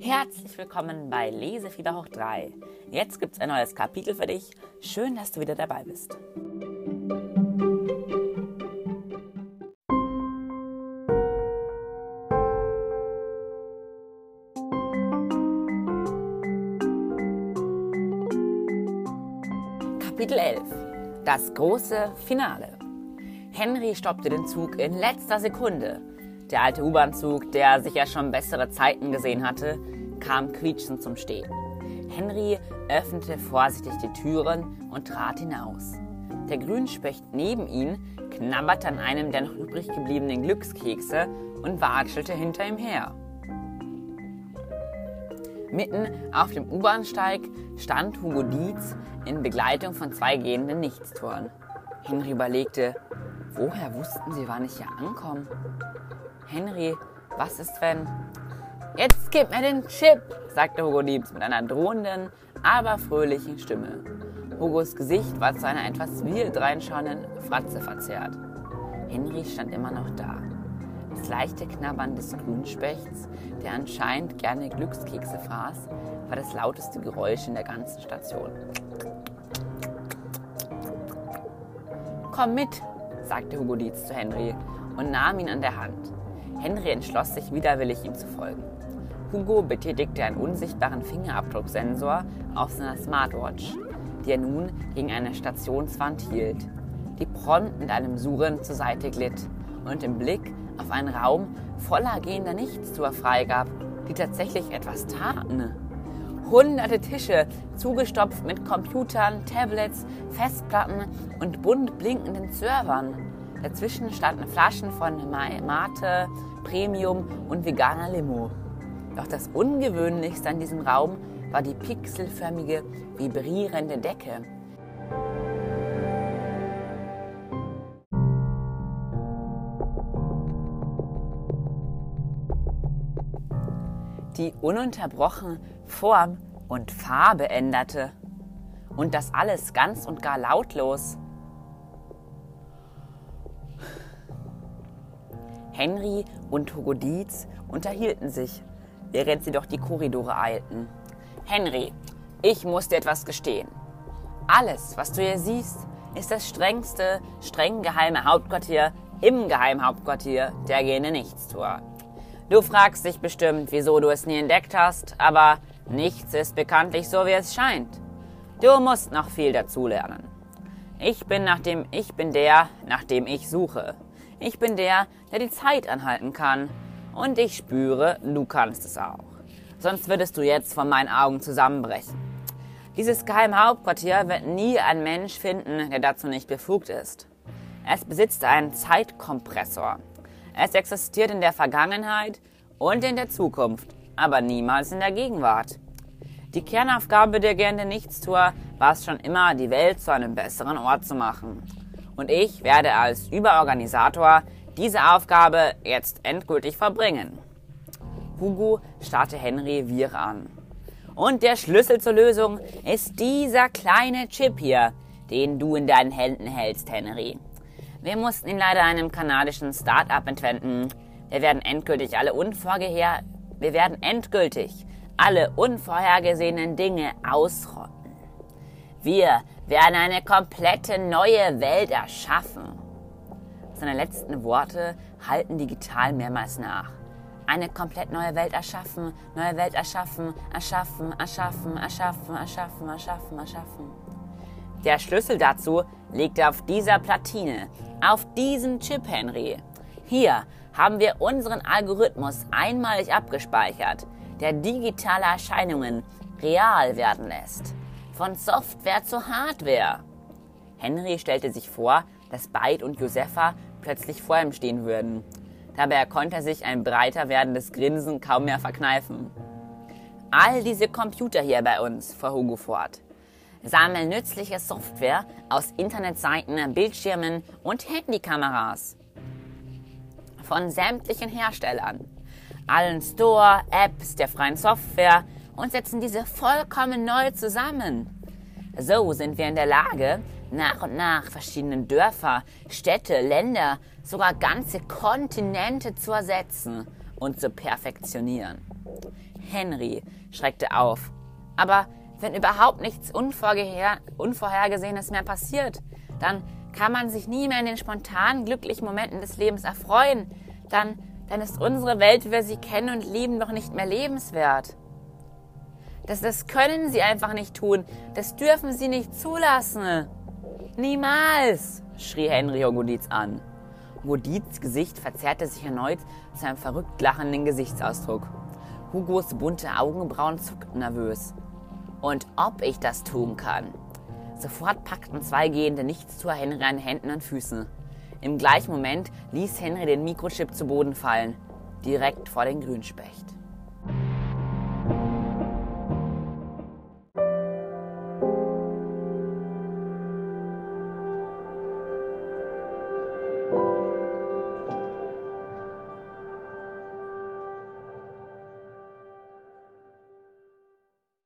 Herzlich willkommen bei Lesefieber hoch 3. Jetzt gibt's ein neues Kapitel für dich. Schön, dass du wieder dabei bist. Kapitel 11 Das große Finale Henry stoppte den Zug in letzter Sekunde. Der alte U-Bahn-Zug, der sicher schon bessere Zeiten gesehen hatte, kam quietschend zum Stehen. Henry öffnete vorsichtig die Türen und trat hinaus. Der Grünspecht neben ihm knabberte an einem der noch übrig gebliebenen Glückskekse und watschelte hinter ihm her. Mitten auf dem U-Bahnsteig stand Hugo Dietz in Begleitung von zwei gehenden Nichtstouren. Henry überlegte, woher wussten sie, wann ich hier ankomme? Henry, was ist wenn... Jetzt gib mir den Chip, sagte Hugo Dietz mit einer drohenden, aber fröhlichen Stimme. Hugos Gesicht war zu einer etwas wild reinschauenden Fratze verzerrt. Henry stand immer noch da. Das leichte Knabbern des Grünspechts, der anscheinend gerne Glückskekse fraß, war das lauteste Geräusch in der ganzen Station. Komm mit, sagte Hugo Dietz zu Henry und nahm ihn an der Hand. Henry entschloss sich widerwillig, ihm zu folgen. Hugo betätigte einen unsichtbaren Fingerabdrucksensor auf seiner Smartwatch, die er nun gegen eine Stationswand hielt, die prompt mit einem Surren zur Seite glitt und im Blick auf einen Raum voller gehender Nichtstour freigab, die tatsächlich etwas taten. Hunderte Tische, zugestopft mit Computern, Tablets, Festplatten und bunt blinkenden Servern. Dazwischen standen Flaschen von Mate, Premium und veganer Limo. Doch das Ungewöhnlichste an diesem Raum war die pixelförmige, vibrierende Decke. die ununterbrochen Form und Farbe änderte. Und das alles ganz und gar lautlos. Henry und Hugo Dietz unterhielten sich während sie durch die Korridore eilten. Henry, ich muss dir etwas gestehen. Alles, was du hier siehst, ist das strengste, streng geheime Hauptquartier im Geheimhauptquartier der Gene Nichtstour. Du fragst dich bestimmt, wieso du es nie entdeckt hast, aber nichts ist bekanntlich so, wie es scheint. Du musst noch viel dazulernen. Ich bin nach dem Ich bin der, nach dem ich suche. Ich bin der, der die Zeit anhalten kann. Und ich spüre, du kannst es auch. Sonst würdest du jetzt von meinen Augen zusammenbrechen. Dieses geheime Hauptquartier wird nie ein Mensch finden, der dazu nicht befugt ist. Es besitzt einen Zeitkompressor. Es existiert in der Vergangenheit und in der Zukunft, aber niemals in der Gegenwart. Die Kernaufgabe der Gerne Nichtstour war es schon immer, die Welt zu einem besseren Ort zu machen. Und ich werde als Überorganisator diese Aufgabe jetzt endgültig verbringen. Hugo starrte Henry wirr an. Und der Schlüssel zur Lösung ist dieser kleine Chip hier, den du in deinen Händen hältst, Henry. Wir mussten ihn leider einem kanadischen Start-up entwenden. Wir werden endgültig alle unvorgeher wir werden endgültig alle unvorhergesehenen Dinge ausrotten. Wir werden eine komplette neue Welt erschaffen. Seine letzten Worte halten digital mehrmals nach. Eine komplett neue Welt erschaffen, neue Welt erschaffen, erschaffen, erschaffen, erschaffen, erschaffen, erschaffen, erschaffen. Der Schlüssel dazu liegt auf dieser Platine, auf diesem Chip, Henry. Hier haben wir unseren Algorithmus einmalig abgespeichert, der digitale Erscheinungen real werden lässt. Von Software zu Hardware. Henry stellte sich vor, dass Byte und Josefa plötzlich vor ihm stehen würden. Dabei konnte er sich ein breiter werdendes Grinsen kaum mehr verkneifen. All diese Computer hier bei uns, fuhr Hugo fort, sammeln nützliche Software aus Internetseiten, Bildschirmen und Handykameras. Von sämtlichen Herstellern, allen Store, Apps der freien Software und setzen diese vollkommen neu zusammen. So sind wir in der Lage, nach und nach verschiedene Dörfer, Städte, Länder, sogar ganze Kontinente zu ersetzen und zu perfektionieren. Henry schreckte auf. Aber wenn überhaupt nichts Unvorher Unvorhergesehenes mehr passiert, dann kann man sich nie mehr in den spontanen, glücklichen Momenten des Lebens erfreuen. Dann, dann ist unsere Welt, wie wir sie kennen und lieben, doch nicht mehr lebenswert. Das, das können sie einfach nicht tun. Das dürfen sie nicht zulassen. Niemals, schrie Henry Hogodiz an. Hogodiz Gesicht verzerrte sich erneut zu einem verrückt lachenden Gesichtsausdruck. Hugos bunte Augenbrauen zuckten nervös. Und ob ich das tun kann? Sofort packten zwei Gehende Nichtstuer Henry an Händen und Füßen. Im gleichen Moment ließ Henry den Mikrochip zu Boden fallen, direkt vor den Grünspecht.